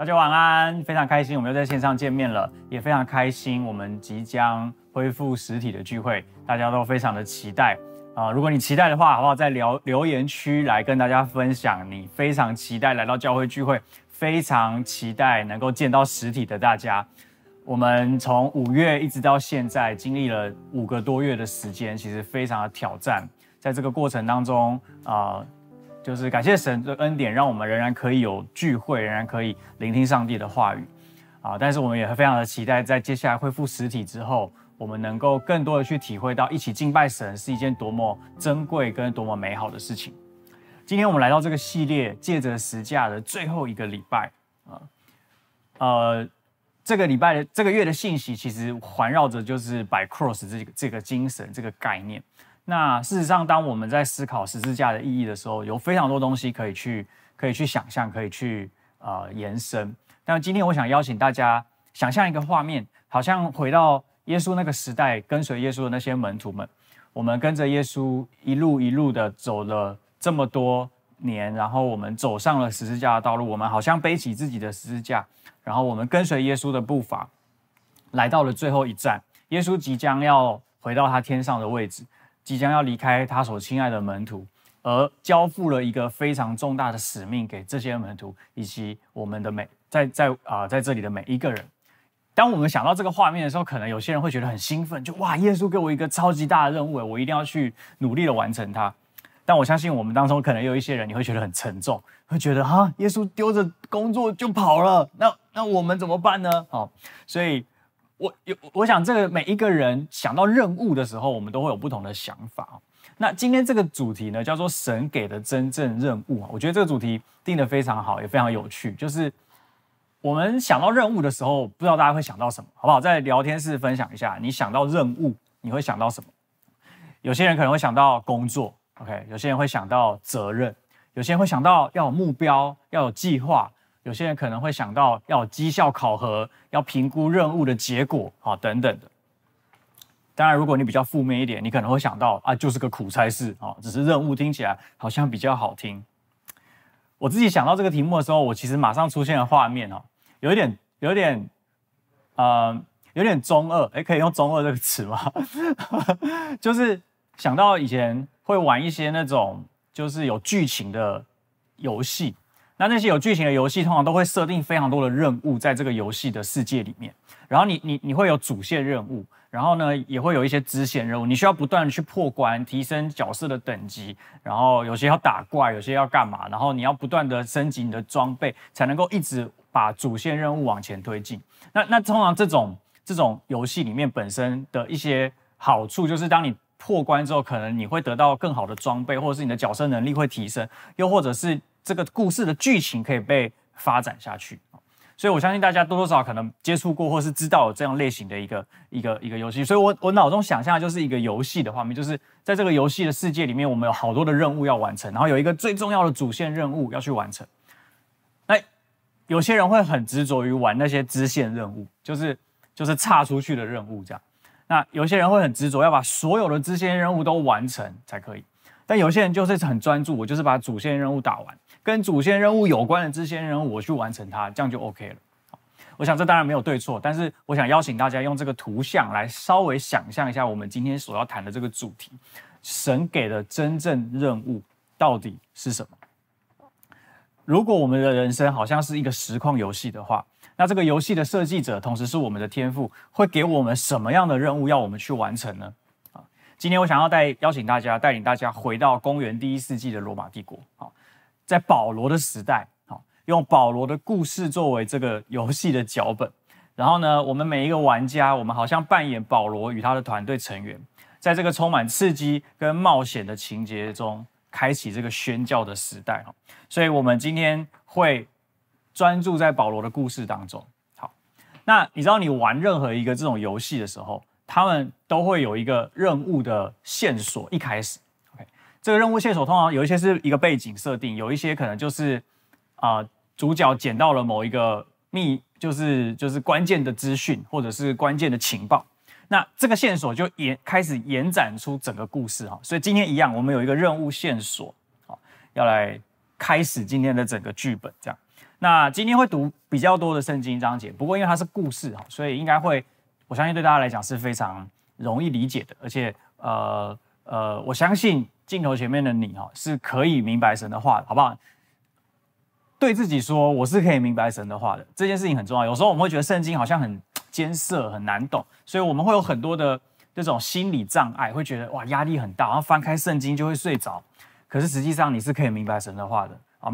大家晚安，非常开心我们又在线上见面了，也非常开心我们即将恢复实体的聚会，大家都非常的期待啊、如果你期待的话，好不好？在留留言区来跟大家分享，你非常期待来到教会聚会，非常期待能够见到实体的大家。我们从五月一直到现在，经历了五个多月的时间，其实非常的挑战。在这个过程当中啊。就是感谢神的恩典，让我们仍然可以有聚会，仍然可以聆听上帝的话语啊！但是我们也会非常的期待，在接下来恢复实体之后，我们能够更多的去体会到一起敬拜神是一件多么珍贵跟多么美好的事情。今天我们来到这个系列，借着十架的最后一个礼拜啊，呃，这个礼拜的这个月的信息，其实环绕着就是 by cross 这个这个精神这个概念。那事实上，当我们在思考十字架的意义的时候，有非常多东西可以去可以去想象，可以去呃延伸。但今天我想邀请大家想象一个画面，好像回到耶稣那个时代，跟随耶稣的那些门徒们，我们跟着耶稣一路一路的走了这么多年，然后我们走上了十字架的道路，我们好像背起自己的十字架，然后我们跟随耶稣的步伐，来到了最后一站，耶稣即将要回到他天上的位置。即将要离开他所亲爱的门徒，而交付了一个非常重大的使命给这些门徒以及我们的每在在啊、在这里的每一个人。当我们想到这个画面的时候，可能有些人会觉得很兴奋，就哇，耶稣给我一个超级大的任务，我一定要去努力的完成它。但我相信我们当中可能有一些人，你会觉得很沉重，会觉得哈，耶稣丢着工作就跑了，那那我们怎么办呢？好，所以。我有，我想这个每一个人想到任务的时候，我们都会有不同的想法。那今天这个主题呢，叫做神给的真正任务啊。我觉得这个主题定得非常好，也非常有趣。就是我们想到任务的时候，不知道大家会想到什么，好不好？在聊天室分享一下，你想到任务，你会想到什么？有些人可能会想到工作，OK？有些人会想到责任，有些人会想到要有目标，要有计划。有些人可能会想到要绩效考核，要评估任务的结果，啊，等等的。当然，如果你比较负面一点，你可能会想到啊，就是个苦差事啊，只是任务听起来好像比较好听。我自己想到这个题目的时候，我其实马上出现了画面哦，有一点，有点，呃，有点中二，诶，可以用中二这个词吗？就是想到以前会玩一些那种就是有剧情的游戏。那那些有剧情的游戏，通常都会设定非常多的任务在这个游戏的世界里面。然后你你你会有主线任务，然后呢也会有一些支线任务，你需要不断的去破关，提升角色的等级。然后有些要打怪，有些要干嘛？然后你要不断的升级你的装备，才能够一直把主线任务往前推进。那那通常这种这种游戏里面本身的一些好处，就是当你破关之后，可能你会得到更好的装备，或者是你的角色能力会提升，又或者是。这个故事的剧情可以被发展下去，所以我相信大家多多少少可能接触过或是知道有这样类型的一个一个一个游戏，所以我我脑中想象就是一个游戏的画面，就是在这个游戏的世界里面，我们有好多的任务要完成，然后有一个最重要的主线任务要去完成。那有些人会很执着于玩那些支线任务，就是就是岔出去的任务这样。那有些人会很执着要把所有的支线任务都完成才可以，但有些人就是很专注，我就是把主线任务打完。跟主线任务有关的支线任务，我去完成它，这样就 OK 了。我想这当然没有对错，但是我想邀请大家用这个图像来稍微想象一下，我们今天所要谈的这个主题，神给的真正任务到底是什么？如果我们的人生好像是一个实况游戏的话，那这个游戏的设计者同时是我们的天赋，会给我们什么样的任务要我们去完成呢？啊，今天我想要带邀请大家，带领大家回到公元第一世纪的罗马帝国，好。在保罗的时代，好，用保罗的故事作为这个游戏的脚本，然后呢，我们每一个玩家，我们好像扮演保罗与他的团队成员，在这个充满刺激跟冒险的情节中，开启这个宣教的时代，哈，所以我们今天会专注在保罗的故事当中。好，那你知道你玩任何一个这种游戏的时候，他们都会有一个任务的线索，一开始。这个任务线索通常有一些是一个背景设定，有一些可能就是啊、主角捡到了某一个秘，就是就是关键的资讯或者是关键的情报，那这个线索就延开始延展出整个故事哈。所以今天一样，我们有一个任务线索，好，要来开始今天的整个剧本这样。那今天会读比较多的圣经章节，不过因为它是故事哈，所以应该会，我相信对大家来讲是非常容易理解的，而且呃呃，我相信镜头前面的你哈是可以明白神的话的，好不好？对自己说我是可以明白神的话的，这件事情很重要。有时候我们会觉得圣经好像很艰涩、很难懂，所以我们会有很多的这种心理障碍，会觉得哇压力很大，然后翻开圣经就会睡着。可是实际上你是可以明白神的话的啊！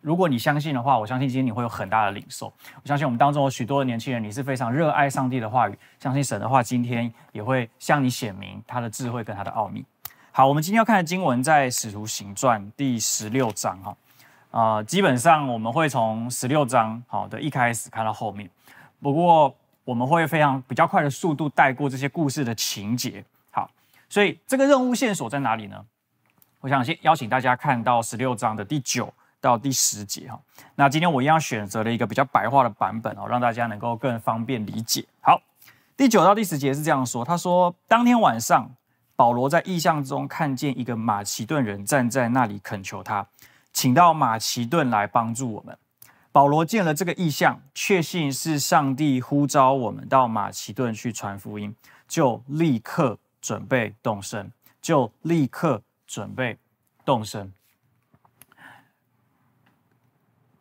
如果你相信的话，我相信今天你会有很大的领受。我相信我们当中有许多的年轻人，你是非常热爱上帝的话语，相信神的话，今天也会向你显明他的智慧跟他的奥秘。好，我们今天要看的经文在《使徒行传》第十六章哈。啊、基本上我们会从十六章好的一开始看到后面，不过我们会非常比较快的速度带过这些故事的情节。好，所以这个任务线索在哪里呢？我想先邀请大家看到十六章的第九到第十节哈。那今天我一样选择了一个比较白话的版本哦，让大家能够更方便理解。好，第九到第十节是这样说：他说，当天晚上，保罗在异象中看见一个马其顿人站在那里恳求他。请到马其顿来帮助我们。保罗见了这个异象，确信是上帝呼召我们到马其顿去传福音，就立刻准备动身，就立刻准备动身。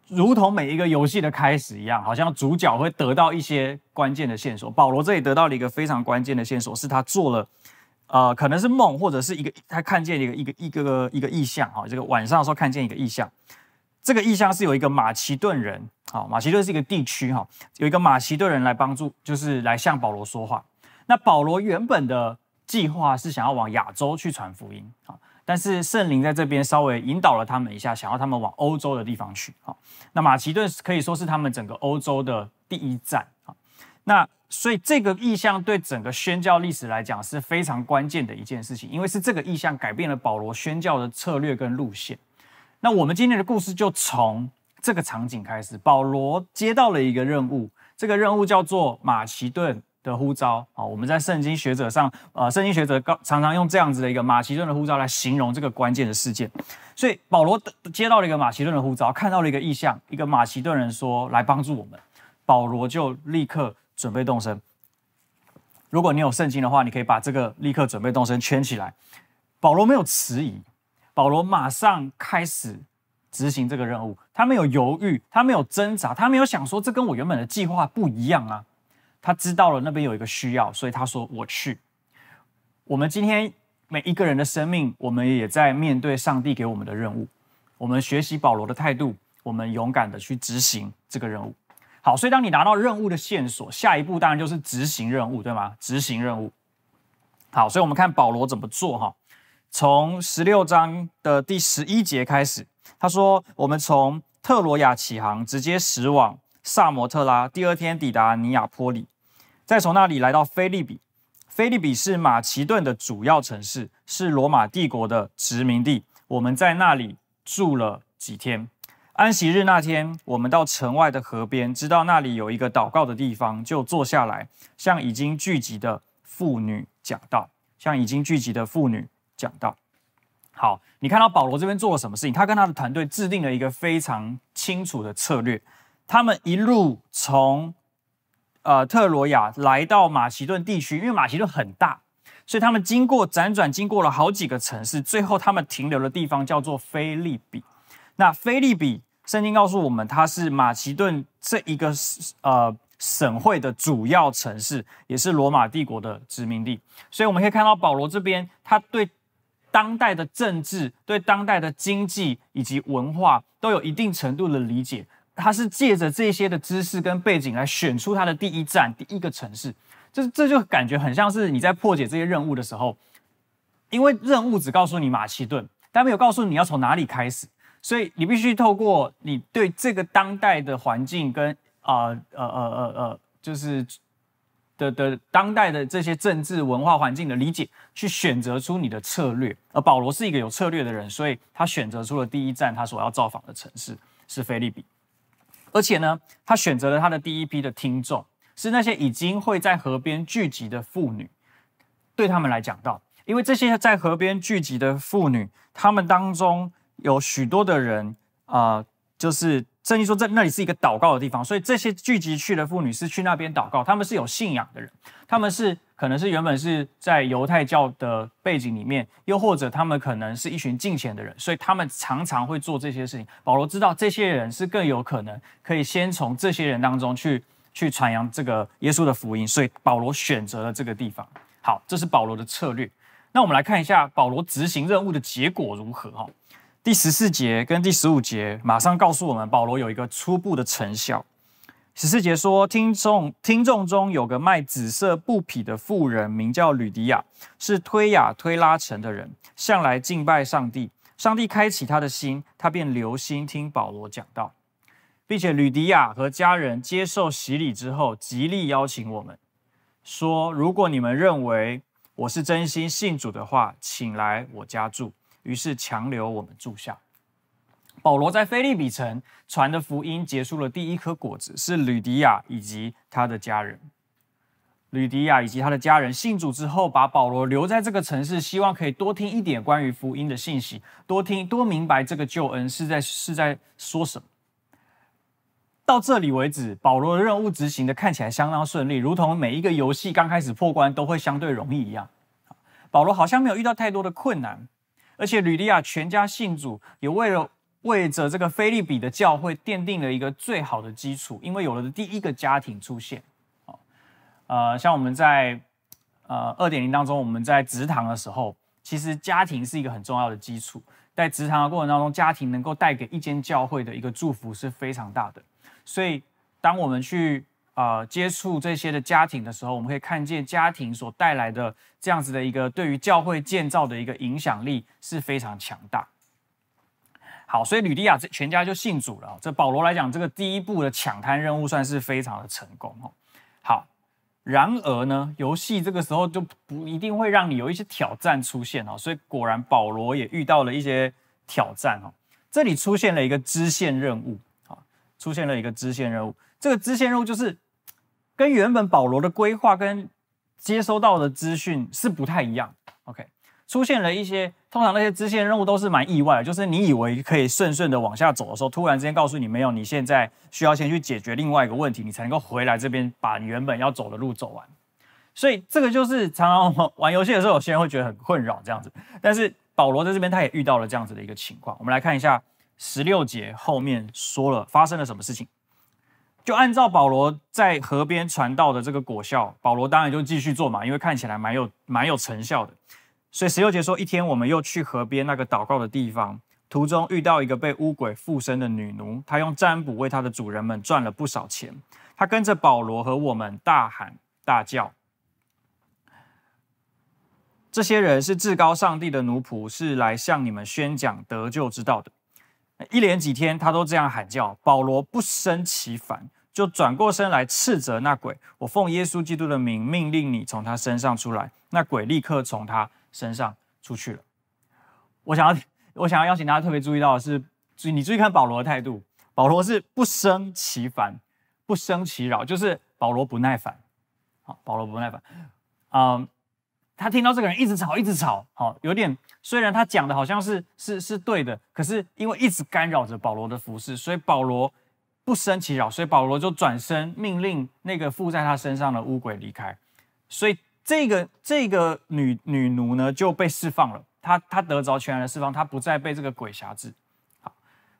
如同每一个游戏的开始一样，好像主角会得到一些关键的线索。保罗这里得到了一个非常关键的线索，是他做了。呃，可能是梦，或者是一个他看见一个一个一个一个异象哈。这个晚上的时候看见一个异象，这个异象是有一个马其顿人，好，马其顿是一个地区哈，有一个马其顿人来帮助，就是来向保罗说话。那保罗原本的计划是想要往亚洲去传福音啊，但是圣灵在这边稍微引导了他们一下，想要他们往欧洲的地方去。好，那马其顿可以说是他们整个欧洲的第一站啊。那所以这个意向对整个宣教历史来讲是非常关键的一件事情，因为是这个意向改变了保罗宣教的策略跟路线。那我们今天的故事就从这个场景开始，保罗接到了一个任务，这个任务叫做马其顿的呼召啊。我们在圣经学者上，呃，圣经学者常常用这样子的一个马其顿的呼召来形容这个关键的事件。所以保罗接到了一个马其顿的呼召，看到了一个意向，一个马其顿人说来帮助我们，保罗就立刻。准备动身。如果你有圣经的话，你可以把这个立刻准备动身圈起来。保罗没有迟疑，保罗马上开始执行这个任务。他没有犹豫，他没有挣扎，他没有想说这跟我原本的计划不一样啊。他知道了那边有一个需要，所以他说我去。我们今天每一个人的生命，我们也在面对上帝给我们的任务。我们学习保罗的态度，我们勇敢的去执行这个任务。好，所以当你拿到任务的线索，下一步当然就是执行任务，对吗？执行任务。好，所以我们看保罗怎么做哈。从十六章的第十一节开始，他说：“我们从特罗亚起航，直接驶往萨摩特拉，第二天抵达尼亚波里，再从那里来到菲利比。菲利比是马其顿的主要城市，是罗马帝国的殖民地。我们在那里住了几天。”安息日那天，我们到城外的河边，知道那里有一个祷告的地方，就坐下来，向已经聚集的妇女讲道。向已经聚集的妇女讲道。好，你看到保罗这边做了什么事情？他跟他的团队制定了一个非常清楚的策略。他们一路从呃特罗亚来到马其顿地区，因为马其顿很大，所以他们经过辗转，经过了好几个城市，最后他们停留的地方叫做菲利比。那菲利比。圣经告诉我们，它是马其顿这一个呃省会的主要城市，也是罗马帝国的殖民地。所以我们可以看到保罗这边，他对当代的政治、对当代的经济以及文化都有一定程度的理解。他是借着这些的知识跟背景来选出他的第一站、第一个城市。就是这就感觉很像是你在破解这些任务的时候，因为任务只告诉你马其顿，但没有告诉你要从哪里开始。所以你必须透过你对这个当代的环境跟啊呃呃呃呃，就是的的当代的这些政治文化环境的理解，去选择出你的策略。而保罗是一个有策略的人，所以他选择出了第一站他所要造访的城市是腓立比，而且呢，他选择了他的第一批的听众是那些已经会在河边聚集的妇女，对他们来讲到，因为这些在河边聚集的妇女，他们当中。有许多的人啊、就是圣经说在那里是一个祷告的地方，所以这些聚集去的妇女是去那边祷告，他们是有信仰的人，他们是可能是原本是在犹太教的背景里面，又或者他们可能是一群敬虔的人，所以他们常常会做这些事情。保罗知道这些人是更有可能可以先从这些人当中去去传扬这个耶稣的福音，所以保罗选择了这个地方。好，这是保罗的策略。那我们来看一下保罗执行任务的结果如何哈。第十四节跟第十五节马上告诉我们，保罗有一个初步的成效。十四节说，听众听众中有个卖紫色布匹的妇人，名叫吕迪亚，是推雅推拉城的人，向来敬拜上帝。上帝开启他的心，他便留心听保罗讲道，并且吕迪亚和家人接受洗礼之后，极力邀请我们说：如果你们认为我是真心信主的话，请来我家住。于是强留我们住下。保罗在腓立比城传的福音结束了第一颗果子，是吕迪亚以及他的家人。吕迪亚以及他的家人信主之后，把保罗留在这个城市，希望可以多听一点关于福音的信息，多听多明白这个救恩是在是在说什么。到这里为止，保罗的任务执行的看起来相当顺利，如同每一个游戏刚开始破关都会相对容易一样。保罗好像没有遇到太多的困难。而且吕底亚全家信主，也为了为着这个菲利比的教会奠定了一个最好的基础，因为有了第一个家庭出现。啊呃，像我们在呃二点零当中，我们在职堂的时候，其实家庭是一个很重要的基础。在职堂的过程当中，家庭能够带给一间教会的一个祝福是非常大的。所以，当我们去呃，接触这些的家庭的时候，我们可以看见家庭所带来的这样子的一个对于教会建造的一个影响力是非常强大。好，所以吕迪亚这全家就信主了。这保罗来讲，这个第一步的抢滩任务算是非常的成功哦。好，然而呢，游戏这个时候就不一定会让你有一些挑战出现哦。所以果然保罗也遇到了一些挑战哦。这里出现了一个支线任务啊，出现了一个支线任务。这个支线任务就是。跟原本保罗的规划跟接收到的资讯是不太一样。OK，出现了一些，通常那些支线任务都是蛮意外的，就是你以为可以顺顺的往下走的时候，突然之间告诉你没有，你现在需要先去解决另外一个问题，你才能够回来这边把你原本要走的路走完。所以这个就是常常玩游戏的时候，有些人会觉得很困扰这样子。但是保罗在这边他也遇到了这样子的一个情况。我们来看一下十六节后面说了发生了什么事情。就按照保罗在河边传道的这个果效，保罗当然就继续做嘛，因为看起来蛮有蛮有成效的。所以十六节说，一天我们又去河边那个祷告的地方，途中遇到一个被巫鬼附身的女奴，她用占卜为她的主人们赚了不少钱。她跟着保罗和我们大喊大叫。这些人是至高上帝的奴仆，是来向你们宣讲得救之道的。一连几天，他都这样喊叫，保罗不胜其烦。就转过身来斥责那鬼，我奉耶稣基督的名命令你从他身上出来。那鬼立刻从他身上出去了。我想要，我想要邀请大家特别注意到的是，注意你注意看保罗的态度。保罗是不生其烦，不生其扰，就是保罗不耐烦。好，保罗不耐烦。嗯，他听到这个人一直吵，一直吵，好，有点虽然他讲的好像是是是对的，可是因为一直干扰着保罗的服事，所以保罗。不生其扰，所以保罗就转身命令那个附在他身上的乌鬼离开，所以这个这个女女奴呢就被释放了，她她得着全然的释放，她不再被这个鬼辖制。好，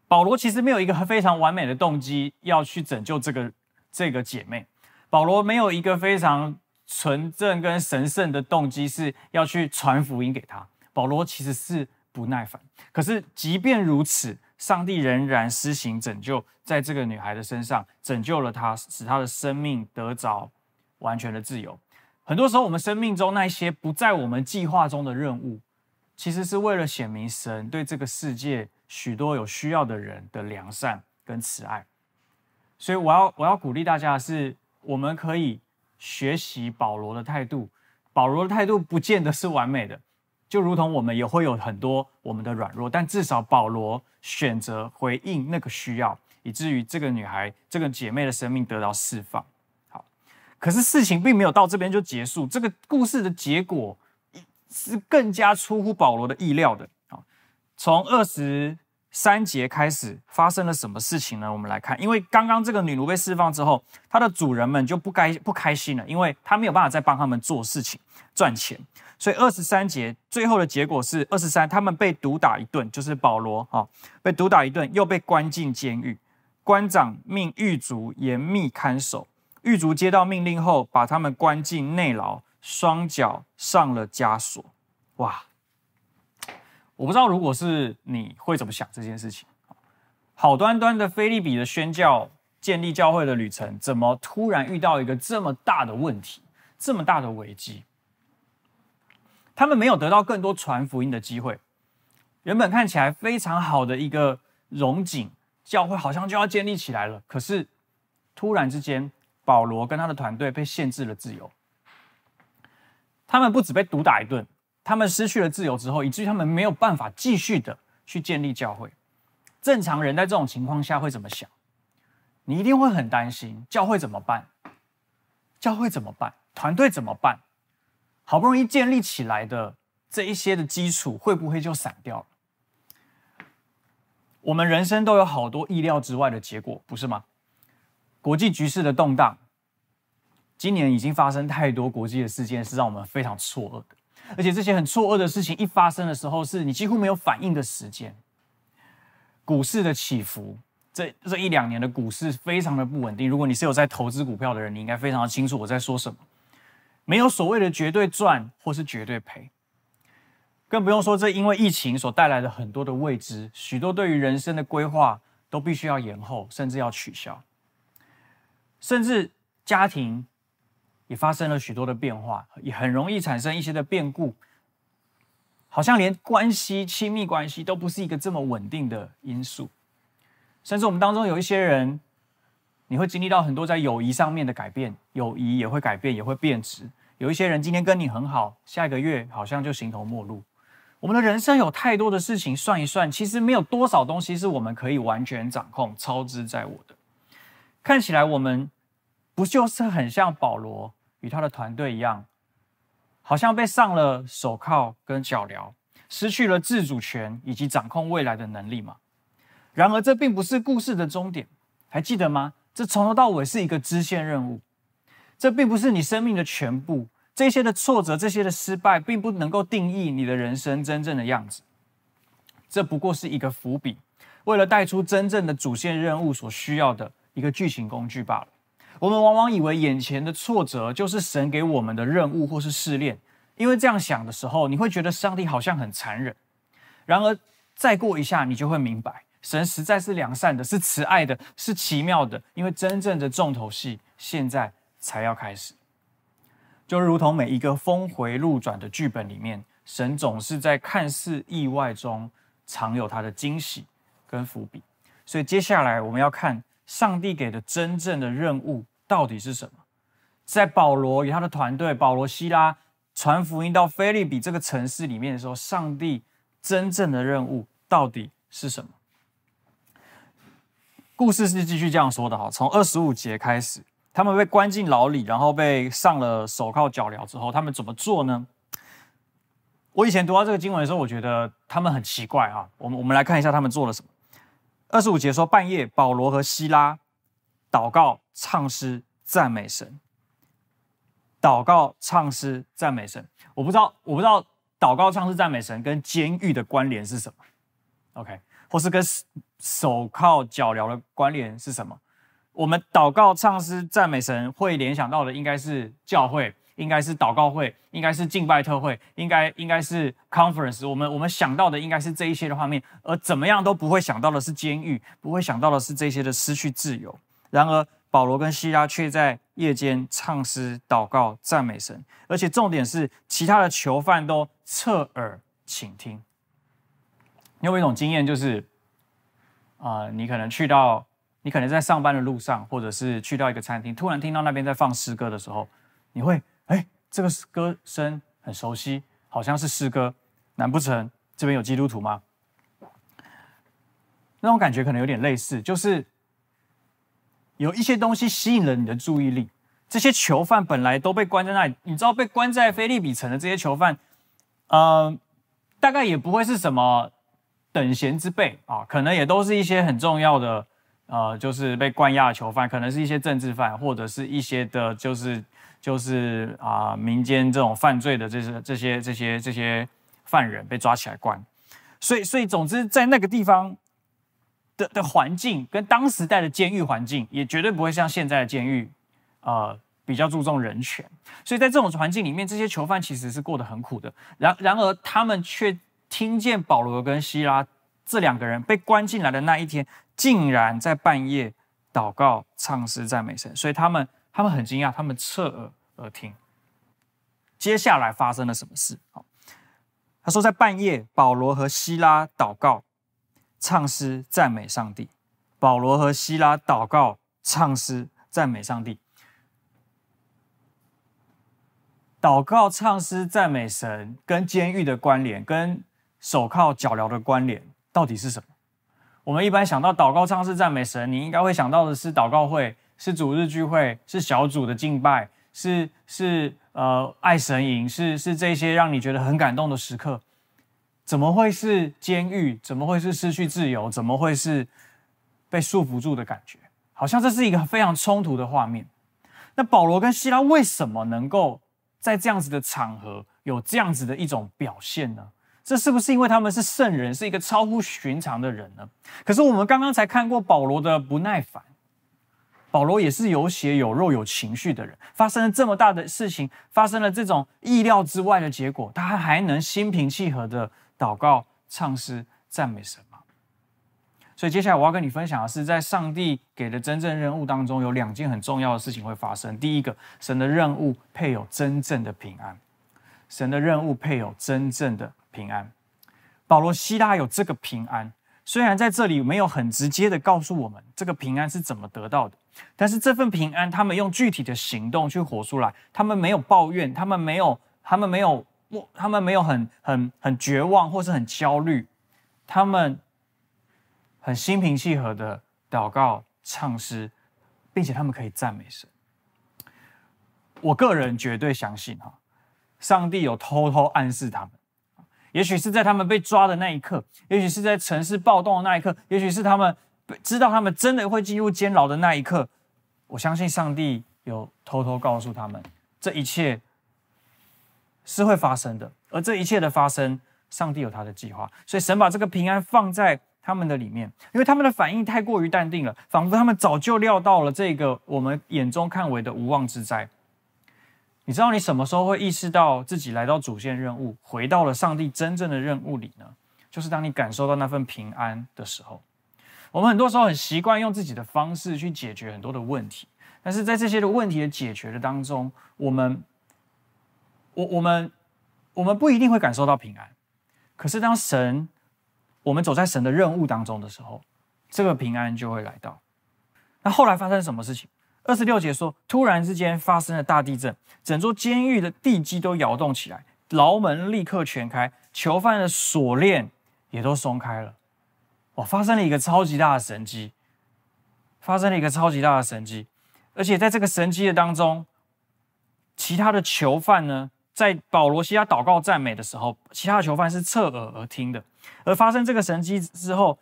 保罗其实没有一个非常完美的动机要去拯救这个这个姐妹，保罗没有一个非常纯正跟神圣的动机是要去传福音给她，保罗其实是不耐烦，可是即便如此。上帝仍然施行拯救，在这个女孩的身上拯救了她，使她的生命得着完全的自由。很多时候，我们生命中那些不在我们计划中的任务，其实是为了显明神对这个世界许多有需要的人的良善跟慈爱。所以，我要我要鼓励大家的是，我们可以学习保罗的态度。保罗的态度不见得是完美的。就如同我们也会有很多我们的软弱，但至少保罗选择回应那个需要，以至于这个女孩、这个姐妹的生命得到释放。好，可是事情并没有到这边就结束，这个故事的结果是更加出乎保罗的意料的。好，从二十三节开始发生了什么事情呢？我们来看，因为刚刚这个女奴被释放之后，她的主人们就不该不开心了，因为她没有办法再帮他们做事情赚钱，所以二十三节最后的结果是二十三，他们被毒打一顿，就是保罗啊、被毒打一顿，又被关进监狱。官长命狱卒严密看守，狱卒接到命令后，把他们关进内牢，双脚上了枷锁。哇！我不知道，如果是你会怎么想这件事情？好端端的腓立比的宣教、建立教会的旅程，怎么突然遇到一个这么大的问题、这么大的危机？他们没有得到更多传福音的机会。原本看起来非常好的一个荣景，教会好像就要建立起来了。可是突然之间，保罗跟他的团队被限制了自由。他们不止被毒打一顿。他们失去了自由之后，以至于他们没有办法继续的去建立教会。正常人在这种情况下会怎么想？你一定会很担心，教会怎么办？教会怎么办？团队怎么办？好不容易建立起来的这一些的基础，会不会就散掉了？我们人生都有好多意料之外的结果，不是吗？国际局势的动荡，今年已经发生太多国际的事件，是让我们非常错愕的。而且这些很错愕的事情一发生的时候，是你几乎没有反应的时间。股市的起伏，这这一两年的股市非常的不稳定。如果你是有在投资股票的人，你应该非常的清楚我在说什么。没有所谓的绝对赚或是绝对赔，更不用说这因为疫情所带来的很多的未知，许多对于人生的规划都必须要延后，甚至要取消，甚至家庭。也发生了许多的变化，也很容易产生一些的变故，好像连关系、亲密关系都不是一个这么稳定的因素。甚至我们当中有一些人，你会经历到很多在友谊上面的改变，友谊也会改变，也会变质。有一些人今天跟你很好，下一个月好像就形同陌路。我们的人生有太多的事情，算一算，其实没有多少东西是我们可以完全掌控、操之在我的。看起来我们不就是很像保罗？与他的团队一样，好像被上了手铐跟脚镣，失去了自主权以及掌控未来的能力嘛。然而，这并不是故事的终点，还记得吗？这从头到尾是一个支线任务。这并不是你生命的全部，这些的挫折、这些的失败，并不能够定义你的人生真正的样子。这不过是一个伏笔，为了带出真正的主线任务所需要的一个剧情工具罢了。我们往往以为眼前的挫折就是神给我们的任务或是试炼，因为这样想的时候，你会觉得上帝好像很残忍。然而，再过一下，你就会明白，神实在是良善的，是慈爱的，是奇妙的。因为真正的重头戏现在才要开始，就如同每一个峰回路转的剧本里面，神总是在看似意外中藏有他的惊喜跟伏笔。所以接下来我们要看。上帝给的真正的任务到底是什么？在保罗与他的团队保罗西拉传福音到腓利比这个城市里面的时候，上帝真正的任务到底是什么？故事是继续这样说的哈，从二十五节开始，他们被关进牢里，然后被上了手铐脚镣之后，他们怎么做呢？我以前读到这个经文的时候，我觉得他们很奇怪啊。我们我们来看一下他们做了什么。二十五节说，半夜保罗和西拉祷告、唱诗、赞美神。祷告、唱诗、赞美神。我不知道，我不知道祷告、唱诗、赞美神跟监狱的关联是什么？OK，或是跟手铐脚镣的关联是什么？我们祷告、唱诗、赞美神会联想到的应该是教会。应该是祷告会，应该是敬拜特会，应该应该是 conference。我们我们想到的应该是这一些的画面，而怎么样都不会想到的是监狱，不会想到的是这些的失去自由。然而保罗跟西拉却在夜间唱诗、祷告、赞美神，而且重点是其他的囚犯都侧耳倾听。你有一种经验，就是啊、你可能去到，你可能在上班的路上，或者是去到一个餐厅，突然听到那边在放诗歌的时候，你会。哎，这个歌声很熟悉，好像是诗歌。难不成这边有基督徒吗？那种感觉可能有点类似，就是有一些东西吸引了你的注意力。这些囚犯本来都被关在那里，你知道被关在菲利比城的这些囚犯，呃，大概也不会是什么等闲之辈啊，可能也都是一些很重要的，呃，就是被关押的囚犯，可能是一些政治犯，或者是一些的，就是就是啊、民间这种犯罪的这些这些这些这些犯人被抓起来关。所以，所以总之，在那个地方的的环境跟当时代的监狱环境，也绝对不会像现在的监狱，呃。比较注重人权，所以在这种环境里面，这些囚犯其实是过得很苦的。然然而，他们却听见保罗跟希拉这两个人被关进来的那一天，竟然在半夜祷告、唱诗、赞美神。所以他们他们很惊讶，他们侧耳而听。接下来发生了什么事？好，他说在半夜，保罗和希拉祷告、唱诗、赞美上帝。保罗和希拉祷告、唱诗、赞美上帝。祷告、唱诗、赞美神，跟监狱的关联，跟手铐脚镣的关联，到底是什么？我们一般想到祷告、唱诗、赞美神，你应该会想到的是祷告会，是主日聚会，是小组的敬拜，是是呃爱神营，是是这些让你觉得很感动的时刻。怎么会是监狱？怎么会是失去自由？怎么会是被束缚住的感觉？好像这是一个非常冲突的画面。那保罗跟西拉为什么能够？在这样子的场合，有这样子的一种表现呢？这是不是因为他们是圣人，是一个超乎寻常的人呢？可是我们刚刚才看过保罗的不耐烦，保罗也是有血有肉有情绪的人，发生了这么大的事情，发生了这种意料之外的结果，他还能心平气和的祷告、唱诗、赞美神吗？所以接下来我要跟你分享的是，在上帝给的真正任务当中，有两件很重要的事情会发生。第一个，神的任务配有真正的平安。神的任务配有真正的平安。保罗、希拉有这个平安，虽然在这里没有很直接的告诉我们这个平安是怎么得到的，但是这份平安，他们用具体的行动去活出来。他们没有抱怨，他们没有，他们没有，他们没有很很很绝望或是很焦虑，他们。很心平气和的祷告、唱诗，并且他们可以赞美神。我个人绝对相信哈，上帝有偷偷暗示他们，也许是在他们被抓的那一刻，也许是在城市暴动的那一刻，也许是他们知道他们真的会进入监牢的那一刻。我相信上帝有偷偷告诉他们，这一切是会发生的，而这一切的发生，上帝有他的计划，所以神把这个平安放在。他们的里面，因为他们的反应太过于淡定了，仿佛他们早就料到了这个我们眼中看为的无妄之灾。你知道你什么时候会意识到自己来到主线任务，回到了上帝真正的任务里呢？就是当你感受到那份平安的时候。我们很多时候很习惯用自己的方式去解决很多的问题，但是在这些的问题的解决的当中，我们，我我们我们不一定会感受到平安。可是当神我们走在神的任务当中的时候，这个平安就会来到。那后来发生什么事情？二十六节说，突然之间发生了大地震，整座监狱的地基都摇动起来，牢门立刻全开，囚犯的锁链也都松开了。哇，发生了一个超级大的神迹，发生了一个超级大的神迹，而且在这个神迹的当中，其他的囚犯呢，在保罗西亚祷告赞美的时候，其他的囚犯是侧耳而听的。而发生这个神迹之后，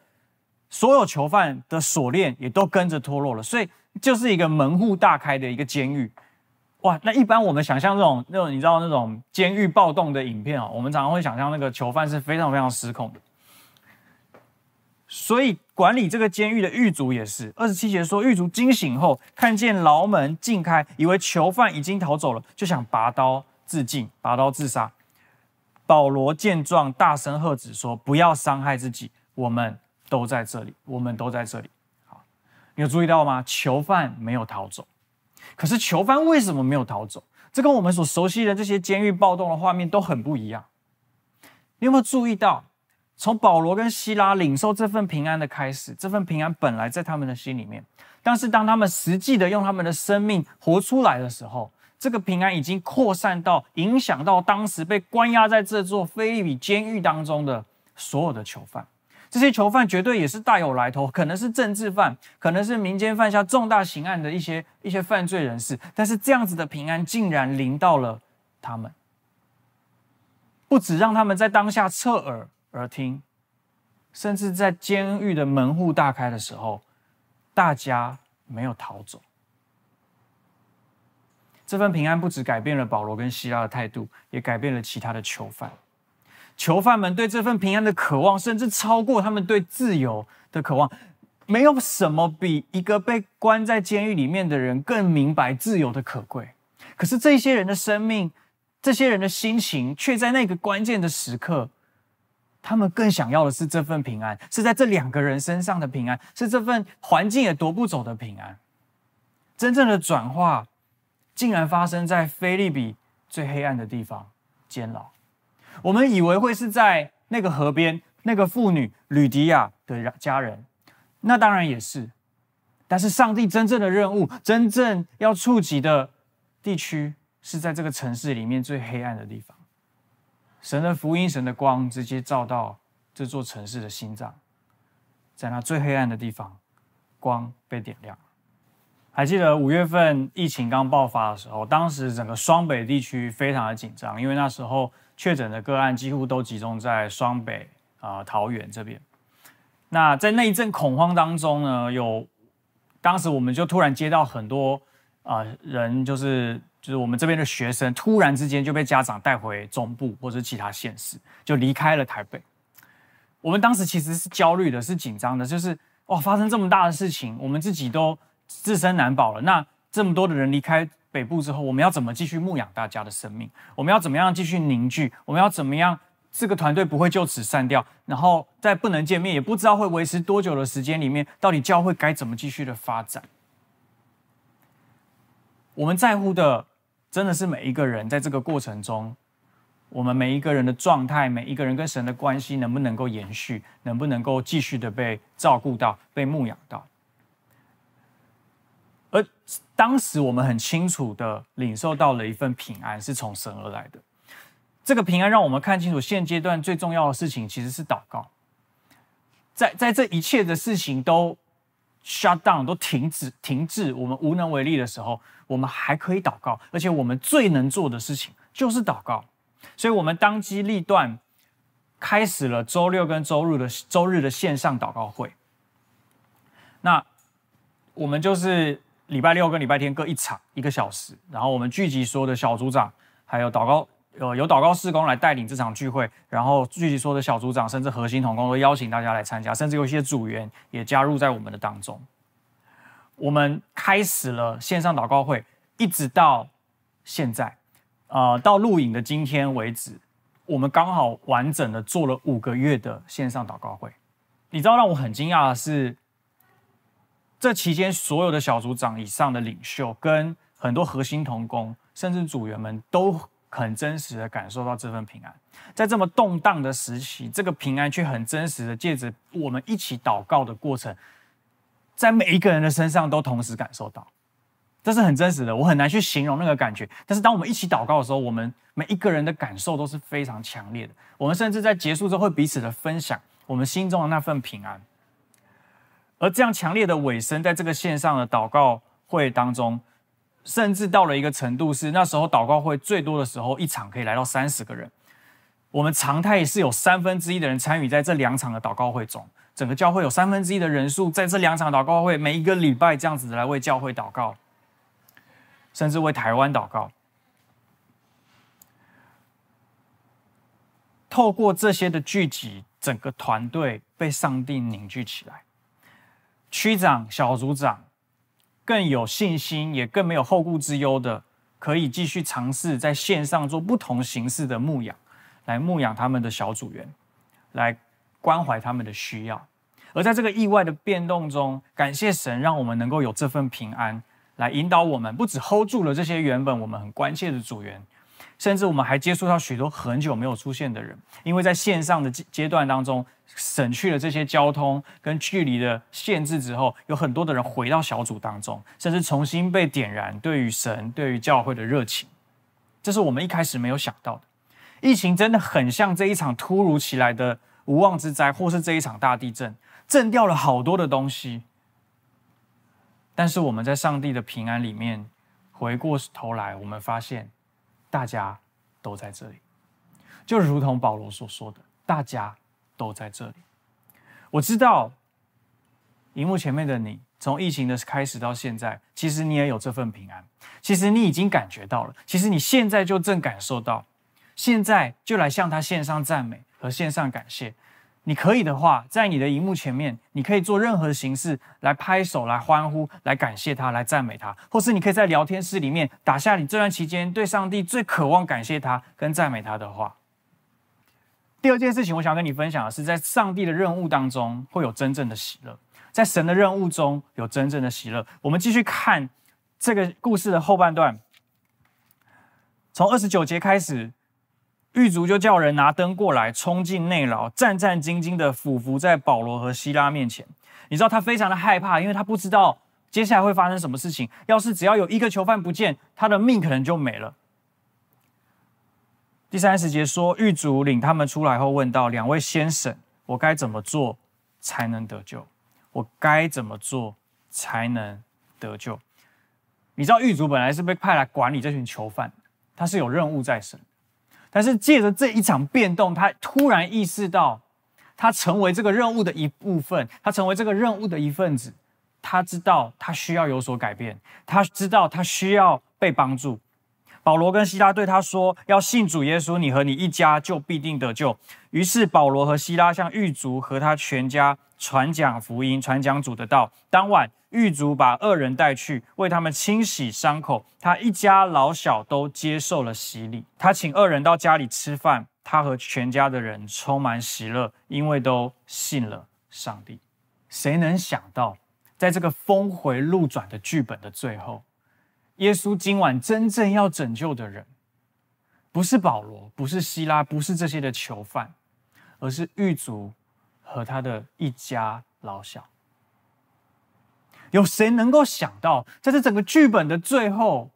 所有囚犯的锁链也都跟着脱落了，所以就是一个门户大开的一个监狱。哇，那一般我们想象那种那种你知道那种监狱暴动的影片啊，我们常常会想象那个囚犯是非常非常失控的。所以管理这个监狱的狱卒也是，二十七节说，狱卒惊醒后看见牢门尽开，以为囚犯已经逃走了，就想拔刀自尽，拔刀自杀。保罗见状，大声喝止说：“不要伤害自己，我们都在这里，我们都在这里。”好，你有注意到吗？囚犯没有逃走，可是囚犯为什么没有逃走？这跟我们所熟悉的这些监狱暴动的画面都很不一样。你有没有注意到，从保罗跟希拉领受这份平安的开始，这份平安本来在他们的心里面，但是当他们实际的用他们的生命活出来的时候，这个平安已经扩散到影响到当时被关押在这座腓立比监狱当中的所有的囚犯。这些囚犯绝对也是大有来头，可能是政治犯，可能是民间犯下重大刑案的一些一些犯罪人士。但是这样子的平安竟然临到了他们，不止让他们在当下侧耳而听，甚至在监狱的门户大开的时候，大家没有逃走。这份平安不止改变了保罗跟希拉的态度，也改变了其他的囚犯。囚犯们对这份平安的渴望，甚至超过他们对自由的渴望。没有什么比一个被关在监狱里面的人更明白自由的可贵。可是这些人的生命，这些人的心情，却在那个关键的时刻，他们更想要的是这份平安，是在这两个人身上的平安，是这份环境也夺不走的平安。真正的转化，竟然发生在腓立比最黑暗的地方——监牢。我们以为会是在那个河边，那个妇女吕迪亚的家人，那当然也是。但是上帝真正的任务，真正要触及的地区，是在这个城市里面最黑暗的地方。神的福音，神的光，直接照到这座城市的心脏，在那最黑暗的地方，光被点亮。还记得五月份疫情刚爆发的时候，当时整个双北地区非常的紧张，因为那时候。确诊的个案几乎都集中在双北啊、桃园这边。那在那一阵恐慌当中呢，有当时我们就突然接到很多啊、人，就是就是我们这边的学生，突然之间就被家长带回中部或者其他县市，就离开了台北。我们当时其实是焦虑的，是紧张的，就是哇，发生这么大的事情，我们自己都自身难保了。那这么多的人离开。北部之后，我们要怎么继续牧养大家的生命？我们要怎么样继续凝聚？我们要怎么样这个团队不会就此散掉？然后在不能见面，也不知道会维持多久的时间里面，到底教会该怎么继续的发展？我们在乎的真的是每一个人在这个过程中，我们每一个人的状态，每一个人跟神的关系能不能够延续，能不能够继续的被照顾到，被牧养到？而当时我们很清楚的领受到了一份平安，是从神而来的。这个平安让我们看清楚，现阶段最重要的事情其实是祷告。在在这一切的事情都 shut down 都停止停滞，我们无能为力的时候，我们还可以祷告，而且我们最能做的事情就是祷告。所以，我们当机立断，开始了周六跟周日的周日的线上祷告会。那我们就是。礼拜六跟礼拜天各一场，一个小时。然后我们聚集所有的小组长，还有祷告，呃，有祷告事工来带领这场聚会。然后聚集所有的小组长，甚至核心同工都邀请大家来参加，甚至有一些组员也加入在我们的当中。我们开始了线上祷告会，一直到现在，呃，到录影的今天为止，我们刚好完整的做了五个月的线上祷告会。你知道让我很惊讶的是。这期间，所有的小组长以上的领袖跟很多核心同工，甚至组员们，都很真实的感受到这份平安。在这么动荡的时期，这个平安却很真实的借着我们一起祷告的过程，在每一个人的身上都同时感受到。这是很真实的，我很难去形容那个感觉。但是当我们一起祷告的时候，我们每一个人的感受都是非常强烈的。我们甚至在结束之后会彼此的分享我们心中的那份平安。而这样强烈的尾声，在这个线上的祷告会当中，甚至到了一个程度，是那时候祷告会最多的时候，一场可以来到三十个人。我们常态是有三分之一的人参与在这两场的祷告会中，整个教会有三分之一的人数在这两场祷告会，每一个礼拜这样子来为教会祷告，甚至为台湾祷告。透过这些的聚集，整个团队被上帝凝聚起来。区长、小组长更有信心，也更没有后顾之忧的，可以继续尝试在线上做不同形式的牧养，来牧养他们的小组员，来关怀他们的需要。而在这个意外的变动中，感谢神，让我们能够有这份平安，来引导我们，不止 hold 住了这些原本我们很关切的组员。甚至我们还接触到许多很久没有出现的人，因为在线上的阶阶段当中，省去了这些交通跟距离的限制之后，有很多的人回到小组当中，甚至重新被点燃对于神、对于教会的热情。这是我们一开始没有想到的。疫情真的很像这一场突如其来的无妄之灾，或是这一场大地震，震掉了好多的东西。但是我们在上帝的平安里面，回过头来，我们发现。大家都在这里，就如同保罗所说的，大家都在这里。我知道，荧幕前面的你，从疫情的开始到现在，其实你也有这份平安。其实你已经感觉到了，其实你现在就正感受到。现在就来向他献上赞美和献上感谢。你可以的话，在你的荧幕前面，你可以做任何形式来拍手、来欢呼、来感谢他、来赞美他，或是你可以在聊天室里面打下你这段期间对上帝最渴望感谢他跟赞美他的话。第二件事情，我想跟你分享的是，在上帝的任务当中会有真正的喜乐，在神的任务中有真正的喜乐。我们继续看这个故事的后半段，从二十九节开始。狱卒就叫人拿灯过来，冲进内牢，战战兢兢地俯伏在保罗和希拉面前。你知道他非常的害怕，因为他不知道接下来会发生什么事情。要是只要有一个囚犯不见，他的命可能就没了。第三十节说，狱卒领他们出来后问道：“两位先生，我该怎么做才能得救？我该怎么做才能得救？”你知道狱卒本来是被派来管理这群囚犯，他是有任务在身。但是借着这一场变动，他突然意识到，他成为这个任务的一部分，他成为这个任务的一份子。他知道他需要有所改变，他知道他需要被帮助。保罗跟希拉对他说：“要信主耶稣，你和你一家就必定得救。”于是保罗和希拉向狱卒和他全家传讲福音，传讲主的道。当晚。狱卒把二人带去，为他们清洗伤口。他一家老小都接受了洗礼。他请二人到家里吃饭。他和全家的人充满喜乐，因为都信了上帝。谁能想到，在这个峰回路转的剧本的最后，耶稣今晚真正要拯救的人，不是保罗，不是希拉，不是这些的囚犯，而是狱卒和他的一家老小。有谁能够想到，在这整个剧本的最后，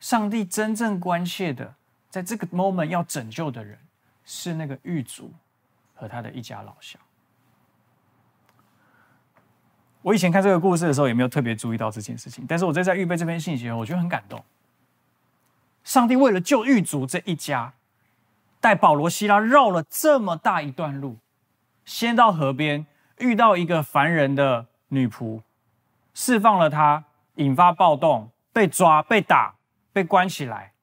上帝真正关切的，在这个 moment 要拯救的人，是那个狱卒和他的一家老小。我以前看这个故事的时候，也没有特别注意到这件事情。但是我在在预备这篇信息，我觉得很感动。上帝为了救狱卒这一家，带保罗、西拉绕了这么大一段路，先到河边遇到一个凡人的女仆。释放了他，引发暴动，被抓、被打、被关起来。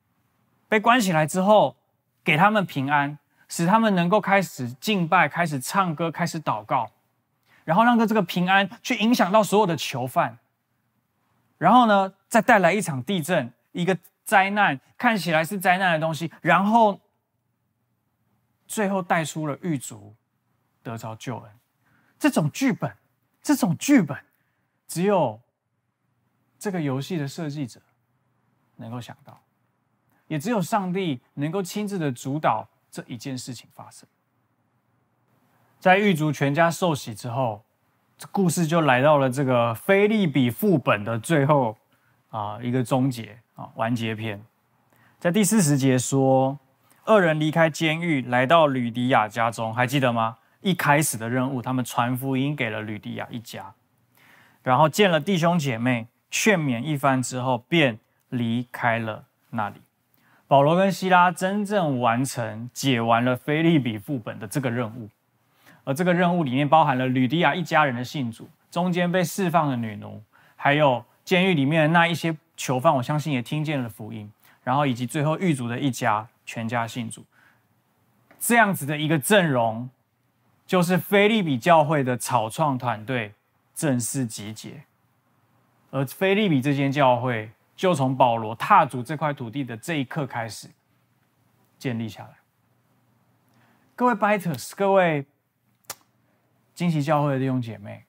被关起来之后，给他们平安，使他们能够开始敬拜、开始唱歌、开始祷告，然后让这个平安去影响到所有的囚犯。然后呢，再带来一场地震，一个灾难，看起来是灾难的东西，然后最后带出了狱卒得着救恩。这种剧本，这种剧本。只有这个游戏的设计者能够想到，也只有上帝能够亲自的主导这一件事情发生。在狱卒全家受洗之后，这故事就来到了这个腓利比副本的最后啊一个终结啊完结篇。在第四十节说，二人离开监狱，来到吕迪亚家中，还记得吗？一开始的任务，他们传福音给了吕迪亚一家。然后见了弟兄姐妹，劝勉一番之后，便离开了那里。保罗跟希拉真正完成解完了菲利比副本的这个任务，而这个任务里面包含了吕迪亚一家人的信主，中间被释放的女奴，还有监狱里面的那一些囚犯，我相信也听见了福音，然后以及最后狱卒的一家全家信主，这样子的一个阵容，就是菲利比教会的草创团队。正式集结，而腓立比这间教会就从保罗踏足这块土地的这一刻开始建立下来。各位 Biters，各位惊奇教会的弟兄姐妹，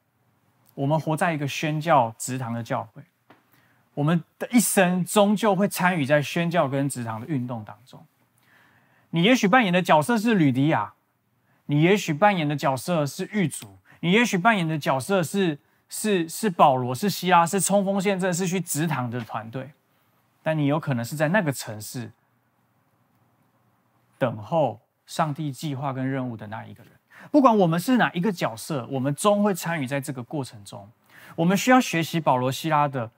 我们活在一个宣教职堂的教会，我们的一生终究会参与在宣教跟职堂的运动当中。你也许扮演的角色是吕迪亚，你也许扮演的角色是狱卒。你也许扮演的角色是是是保罗，是希拉，是冲锋陷阵，是去植堂的团队，但你有可能是在那个城市等候上帝计划跟任务的那一个人。不管我们是哪一个角色，我们终会参与在这个过程中。我们需要学习保罗、希拉的，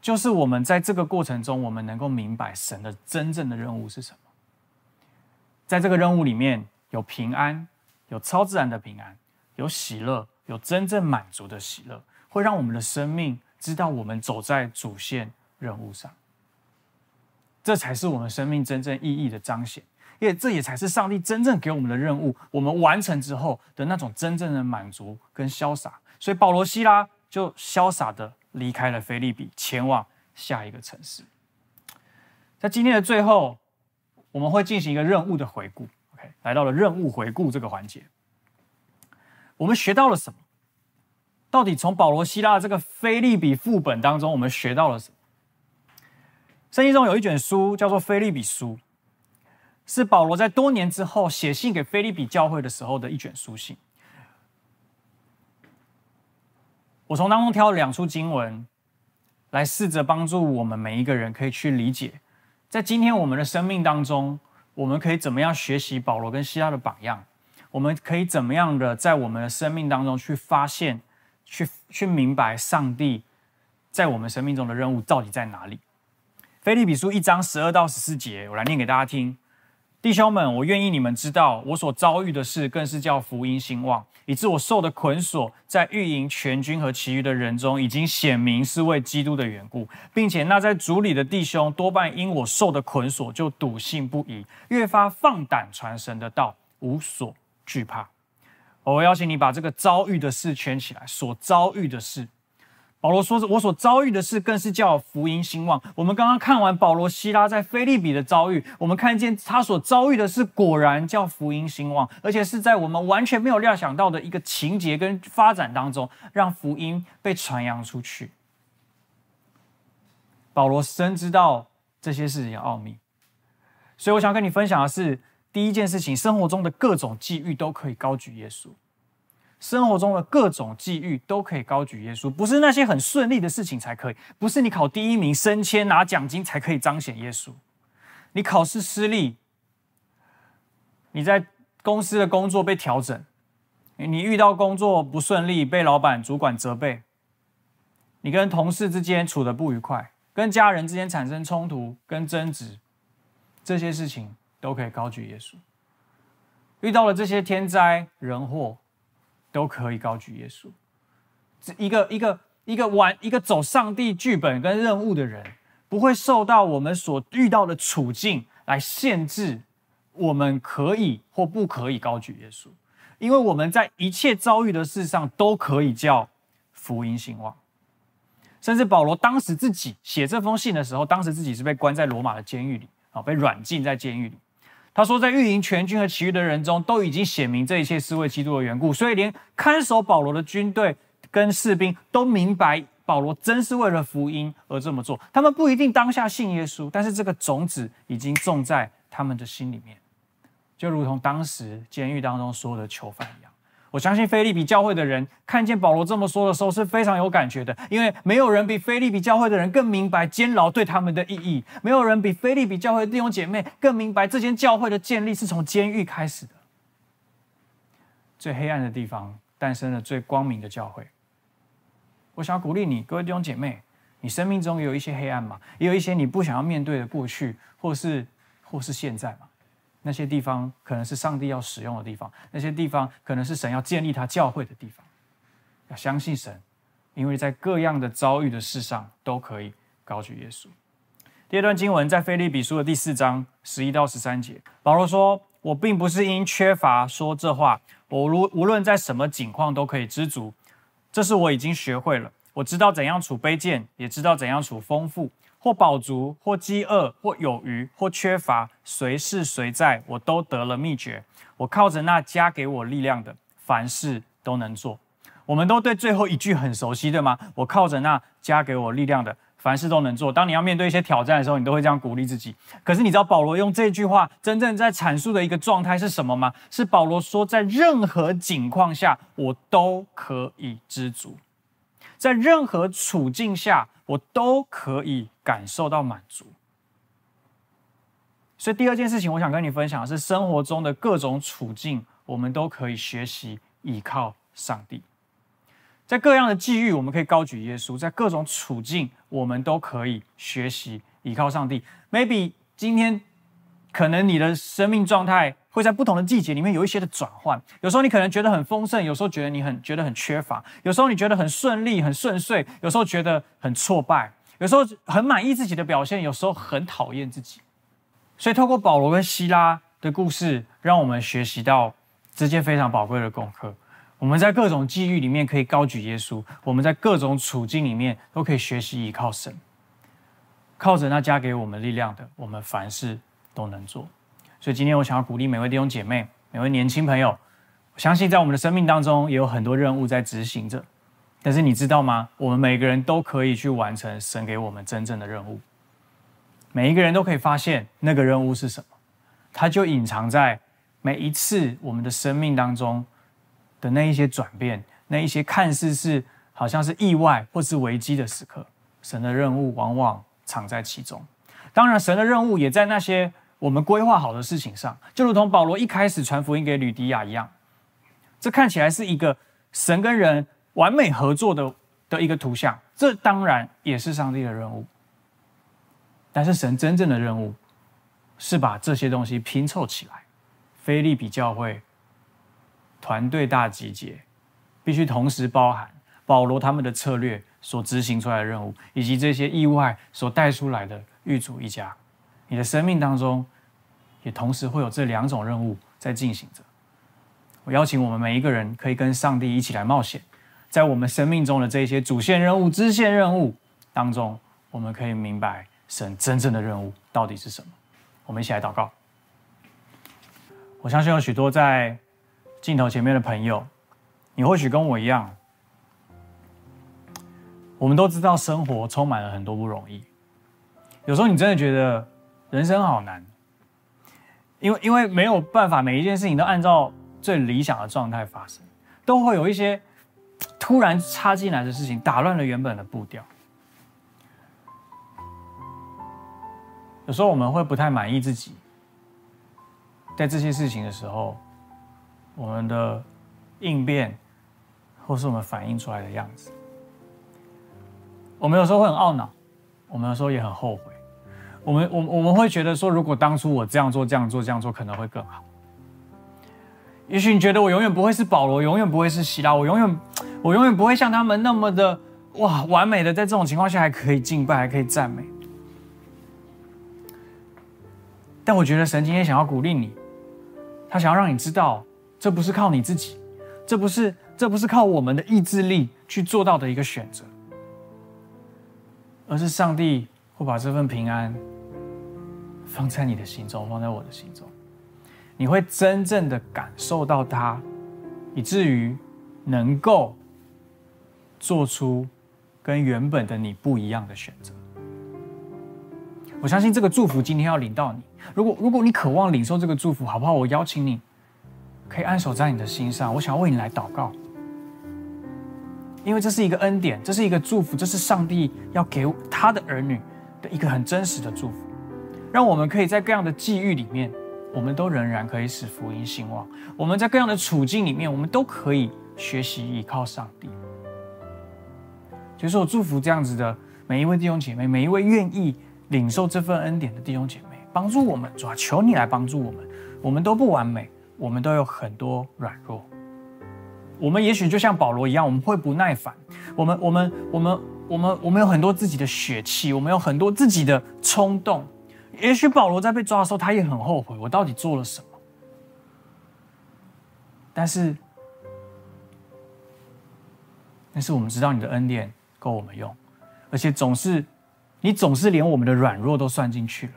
就是我们在这个过程中，我们能够明白神的真正的任务是什么。在这个任务里面有平安，有超自然的平安。有喜乐，有真正满足的喜乐，会让我们的生命知道我们走在主线任务上。这才是我们生命真正意义的彰显，因为这也才是上帝真正给我们的任务。我们完成之后的那种真正的满足跟潇洒。所以保罗、希拉就潇洒的离开了腓立比，前往下一个城市。在今天的最后，我们会进行一个任务的回顾。OK，来到了任务回顾这个环节，我们学到了什么？到底从保罗、希腊这个腓利比副本当中，我们学到了什么？圣经中有一卷书叫做《腓利比书》，是保罗在多年之后写信给腓利比教会的时候的一卷书信。我从当中挑了两处经文，来试着帮助我们每一个人可以去理解，在今天我们的生命当中，我们可以怎么样学习保罗跟希腊的榜样？我们可以怎么样的在我们的生命当中去发现、去去明白上帝在我们生命中的任务到底在哪里？腓立比书一章十二到十四节，我来念给大家听。弟兄们，我愿意你们知道，我所遭遇的事，更是叫福音兴旺，以致我受的捆锁，在御营全军和其余的人中，已经显明是为基督的缘故，并且那在主里的弟兄，多半因我受的捆锁，就笃信不疑，越发放胆传神的道，无所惧怕。我邀请你把这个遭遇的事圈起来，所遭遇的事。保罗说：“是我所遭遇的事，更是叫福音兴旺。”我们刚刚看完保罗、西拉在腓利比的遭遇，我们看见他所遭遇的事，果然叫福音兴旺，而且是在我们完全没有料想到的一个情节跟发展当中，让福音被传扬出去。保罗深知道这些事情的奥秘，所以我想跟你分享的是，第一件事情，生活中的各种际遇都可以高举耶稣。生活中的各种际遇都可以高举耶稣，不是那些很顺利的事情才可以，不是你考第一名升迁拿奖金才可以彰显耶稣。你考试失利，你在公司的工作被调整，你遇到工作不顺利被老板主管责备，你跟同事之间处得不愉快，跟家人之间产生冲突跟争执，这些事情都可以高举耶稣。遇到了这些天灾人祸。都可以高举耶稣。这一个一个一个玩一个走上帝剧本跟任务的人，不会受到我们所遇到的处境来限制我们可以或不可以高举耶稣，因为我们在一切遭遇的事上都可以叫福音兴旺。甚至保罗当时自己写这封信的时候，当时自己是被关在罗马的监狱里啊，被软禁在监狱里。他说，在御营全军和其余的人中，都已经写明这一切是为基督的缘故，所以连看守保罗的军队跟士兵都明白保罗真是为了福音而这么做。他们不一定当下信耶稣，但是这个种子已经种在他们的心里面，就如同当时监狱当中所有的囚犯一样。我相信腓利比教会的人看见保罗这么说的时候是非常有感觉的，因为没有人比腓利比教会的人更明白监牢对他们的意义，没有人比腓利比教会的弟兄姐妹更明白这间教会的建立是从监狱开始的。最黑暗的地方诞生了最光明的教会。我想要鼓励你，各位弟兄姐妹，你生命中也有一些黑暗嘛，也有一些你不想要面对的过去，或是或是现在嘛。那些地方可能是上帝要使用的地方，那些地方可能是神要建立他教会的地方。要相信神，因为在各样的遭遇的事上都可以高举耶稣。第二段经文在腓利比书的第四章十一到十三节，保罗说：“我并不是因缺乏说这话，我如无论在什么境况都可以知足，这是我已经学会了。我知道怎样处卑贱，也知道怎样处丰富。”或饱足，或饥饿，或有余，或缺乏，随是随在，我都得了秘诀。我靠着那加给我力量的，凡事都能做。我们都对最后一句很熟悉，对吗？我靠着那加给我力量的，凡事都能做。当你要面对一些挑战的时候，你都会这样鼓励自己。可是你知道保罗用这句话真正在阐述的一个状态是什么吗？是保罗说，在任何境况下，我都可以知足。在任何处境下，我都可以感受到满足。所以第二件事情，我想跟你分享的是，生活中的各种处境，我们都可以学习依靠上帝。在各样的际遇，我们可以高举耶稣；在各种处境，我们都可以学习依靠上帝。Maybe 今天可能你的生命状态会在不同的季节里面有一些的转换。有时候你可能觉得很丰盛，有时候觉得你很觉得很缺乏，有时候你觉得很顺利很顺遂，有时候觉得很挫败，有时候很满意自己的表现，有时候很讨厌自己。所以透过保罗跟希拉的故事，让我们学习到这件非常宝贵的功课。我们在各种际遇里面可以高举耶稣，我们在各种处境里面都可以学习依靠神，靠着那加给我们力量的，我们凡事都能做。所以今天我想要鼓励每位弟兄姐妹、每位年轻朋友，我相信在我们的生命当中也有很多任务在执行着。但是你知道吗？我们每个人都可以去完成神给我们真正的任务。每一个人都可以发现那个任务是什么，它就隐藏在每一次我们的生命当中。的那一些转变，那一些看似是好像是意外或是危机的时刻，神的任务往往藏在其中。当然，神的任务也在那些我们规划好的事情上，就如同保罗一开始传福音给吕迪亚一样。这看起来是一个神跟人完美合作的的一个图像，这当然也是上帝的任务。但是神真正的任务是把这些东西拼凑起来，腓利比教会。团队大集结，必须同时包含保罗他们的策略所执行出来的任务，以及这些意外所带出来的狱主一家。你的生命当中，也同时会有这两种任务在进行着。我邀请我们每一个人，可以跟上帝一起来冒险，在我们生命中的这些主线任务、支线任务当中，我们可以明白神真正的任务到底是什么。我们一起来祷告。我相信有许多在。镜头前面的朋友，你或许跟我一样，我们都知道生活充满了很多不容易。有时候你真的觉得人生好难，因为因为没有办法每一件事情都按照最理想的状态发生，都会有一些突然插进来的事情打乱了原本的步调。有时候我们会不太满意自己，在这些事情的时候。我们的应变，或是我们反映出来的样子，我们有时候会很懊恼，我们有时候也很后悔。我们我我们会觉得说，如果当初我这样做、这样做、这样做，可能会更好。也许你觉得我永远不会是保罗，永远不会是希拉，我永远我永远不会像他们那么的哇完美的，在这种情况下还可以敬拜，还可以赞美。但我觉得神今天想要鼓励你，他想要让你知道。这不是靠你自己，这不是这不是靠我们的意志力去做到的一个选择，而是上帝会把这份平安放在你的心中，放在我的心中，你会真正的感受到它，以至于能够做出跟原本的你不一样的选择。我相信这个祝福今天要领到你。如果如果你渴望领受这个祝福，好不好？我邀请你。可以安守在你的心上，我想为你来祷告，因为这是一个恩典，这是一个祝福，这是上帝要给他的儿女的一个很真实的祝福，让我们可以在各样的际遇里面，我们都仍然可以使福音兴旺；我们在各样的处境里面，我们都可以学习依靠上帝。就是我祝福这样子的每一位弟兄姐妹，每一位愿意领受这份恩典的弟兄姐妹，帮助我们，主啊，求你来帮助我们，我们都不完美。我们都有很多软弱，我们也许就像保罗一样，我们会不耐烦，我们、我们、我们、我们、我们有很多自己的血气，我们有很多自己的冲动。也许保罗在被抓的时候，他也很后悔，我到底做了什么？但是，但是我们知道你的恩典够我们用，而且总是，你总是连我们的软弱都算进去了，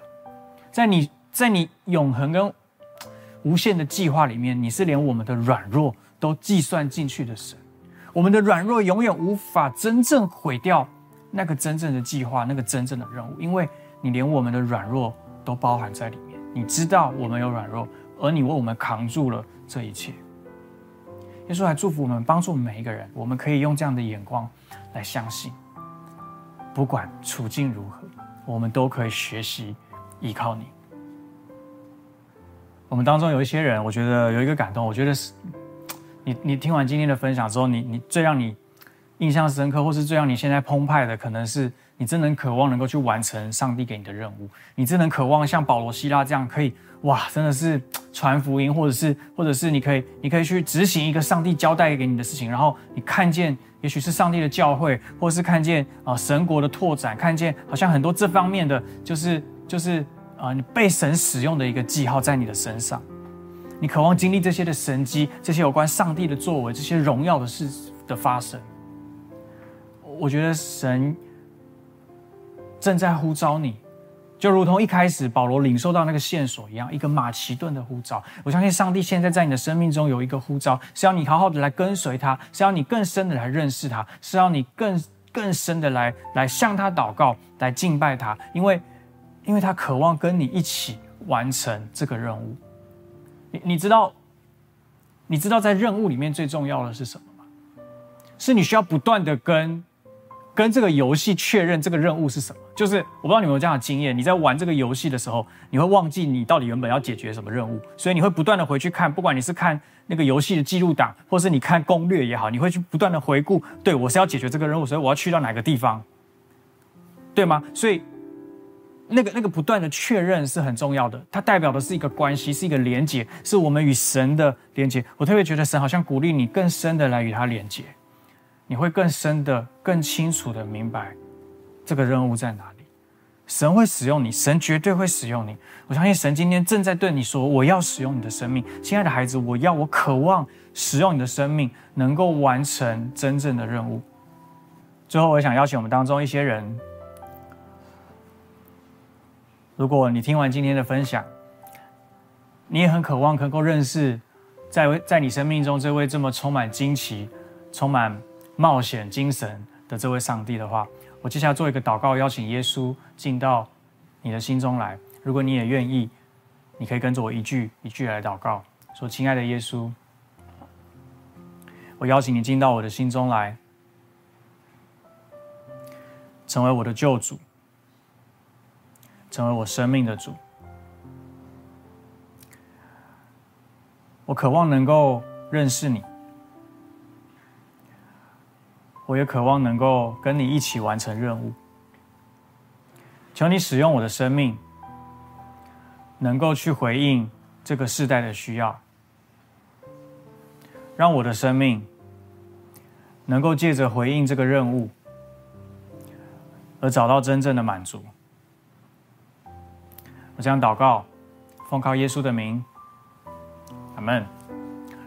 在你，在你永恒跟。无限的计划里面，你是连我们的软弱都计算进去的神。我们的软弱永远无法真正毁掉那个真正的计划，那个真正的任务，因为你连我们的软弱都包含在里面。你知道我们有软弱，而你为我们扛住了这一切。耶稣还祝福我们，帮助每一个人。我们可以用这样的眼光来相信，不管处境如何，我们都可以学习依靠你。我们当中有一些人，我觉得有一个感动。我觉得是，你你听完今天的分享之后，你你最让你印象深刻，或是最让你现在澎湃的，可能是你真的渴望能够去完成上帝给你的任务，你真的渴望像保罗、希拉这样可以哇，真的是传福音，或者是或者是你可以你可以去执行一个上帝交代给你的事情，然后你看见也许是上帝的教会，或是看见啊、神国的拓展，看见好像很多这方面的就是就是啊、你被神使用的一个记号在你的身上，你渴望经历这些的神迹，这些有关上帝的作为，这些荣耀的事的发生。我觉得神正在呼召你，就如同一开始保罗领受到那个线索一样，一个马其顿的呼召。我相信上帝现在在你的生命中有一个呼召，是要你好好的来跟随他，是要你更深的来认识他，是要你更更深的来来向他祷告，来敬拜他，因为因为他渴望跟你一起完成这个任务。你你知道，你知道在任务里面最重要的是什么吗？是你需要不断的跟。跟这个游戏确认这个任务是什么？就是我不知道你有没有这样的经验，你在玩这个游戏的时候，你会忘记你到底原本要解决什么任务，所以你会不断的回去看，不管你是看那个游戏的记录档，或是你看攻略也好，你会去不断的回顾，对，我是要解决这个任务，所以我要去到哪个地方，对吗？所以那个那个不断的确认是很重要的，它代表的是一个关系，是一个连接，是我们与神的连接。我特别觉得神好像鼓励你更深的来与他连接。你会更深的、更清楚的明白这个任务在哪里。神会使用你，神绝对会使用你。我相信神今天正在对你说：“我要使用你的生命，亲爱的孩子，我要，我渴望使用你的生命，能够完成真正的任务。”最后，我想邀请我们当中一些人，如果你听完今天的分享，你也很渴望能够认识在在你生命中这位这么充满惊奇、充满。冒险精神的这位上帝的话，我接下来做一个祷告，邀请耶稣进到你的心中来。如果你也愿意，你可以跟着我一句一句来祷告，说：“亲爱的耶稣，我邀请你进到我的心中来，成为我的救主，成为我生命的主。我渴望能够认识你。”我也渴望能够跟你一起完成任务。求你使用我的生命，能够去回应这个世代的需要，让我的生命能够借着回应这个任务，而找到真正的满足。我这样祷告，奉靠耶稣的名，阿门。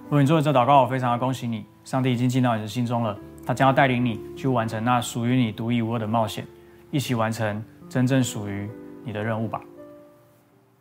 如果你做了这祷告，我非常的恭喜你，上帝已经进到你的心中了。他将要带领你去完成那属于你独一无二的冒险，一起完成真正属于你的任务吧。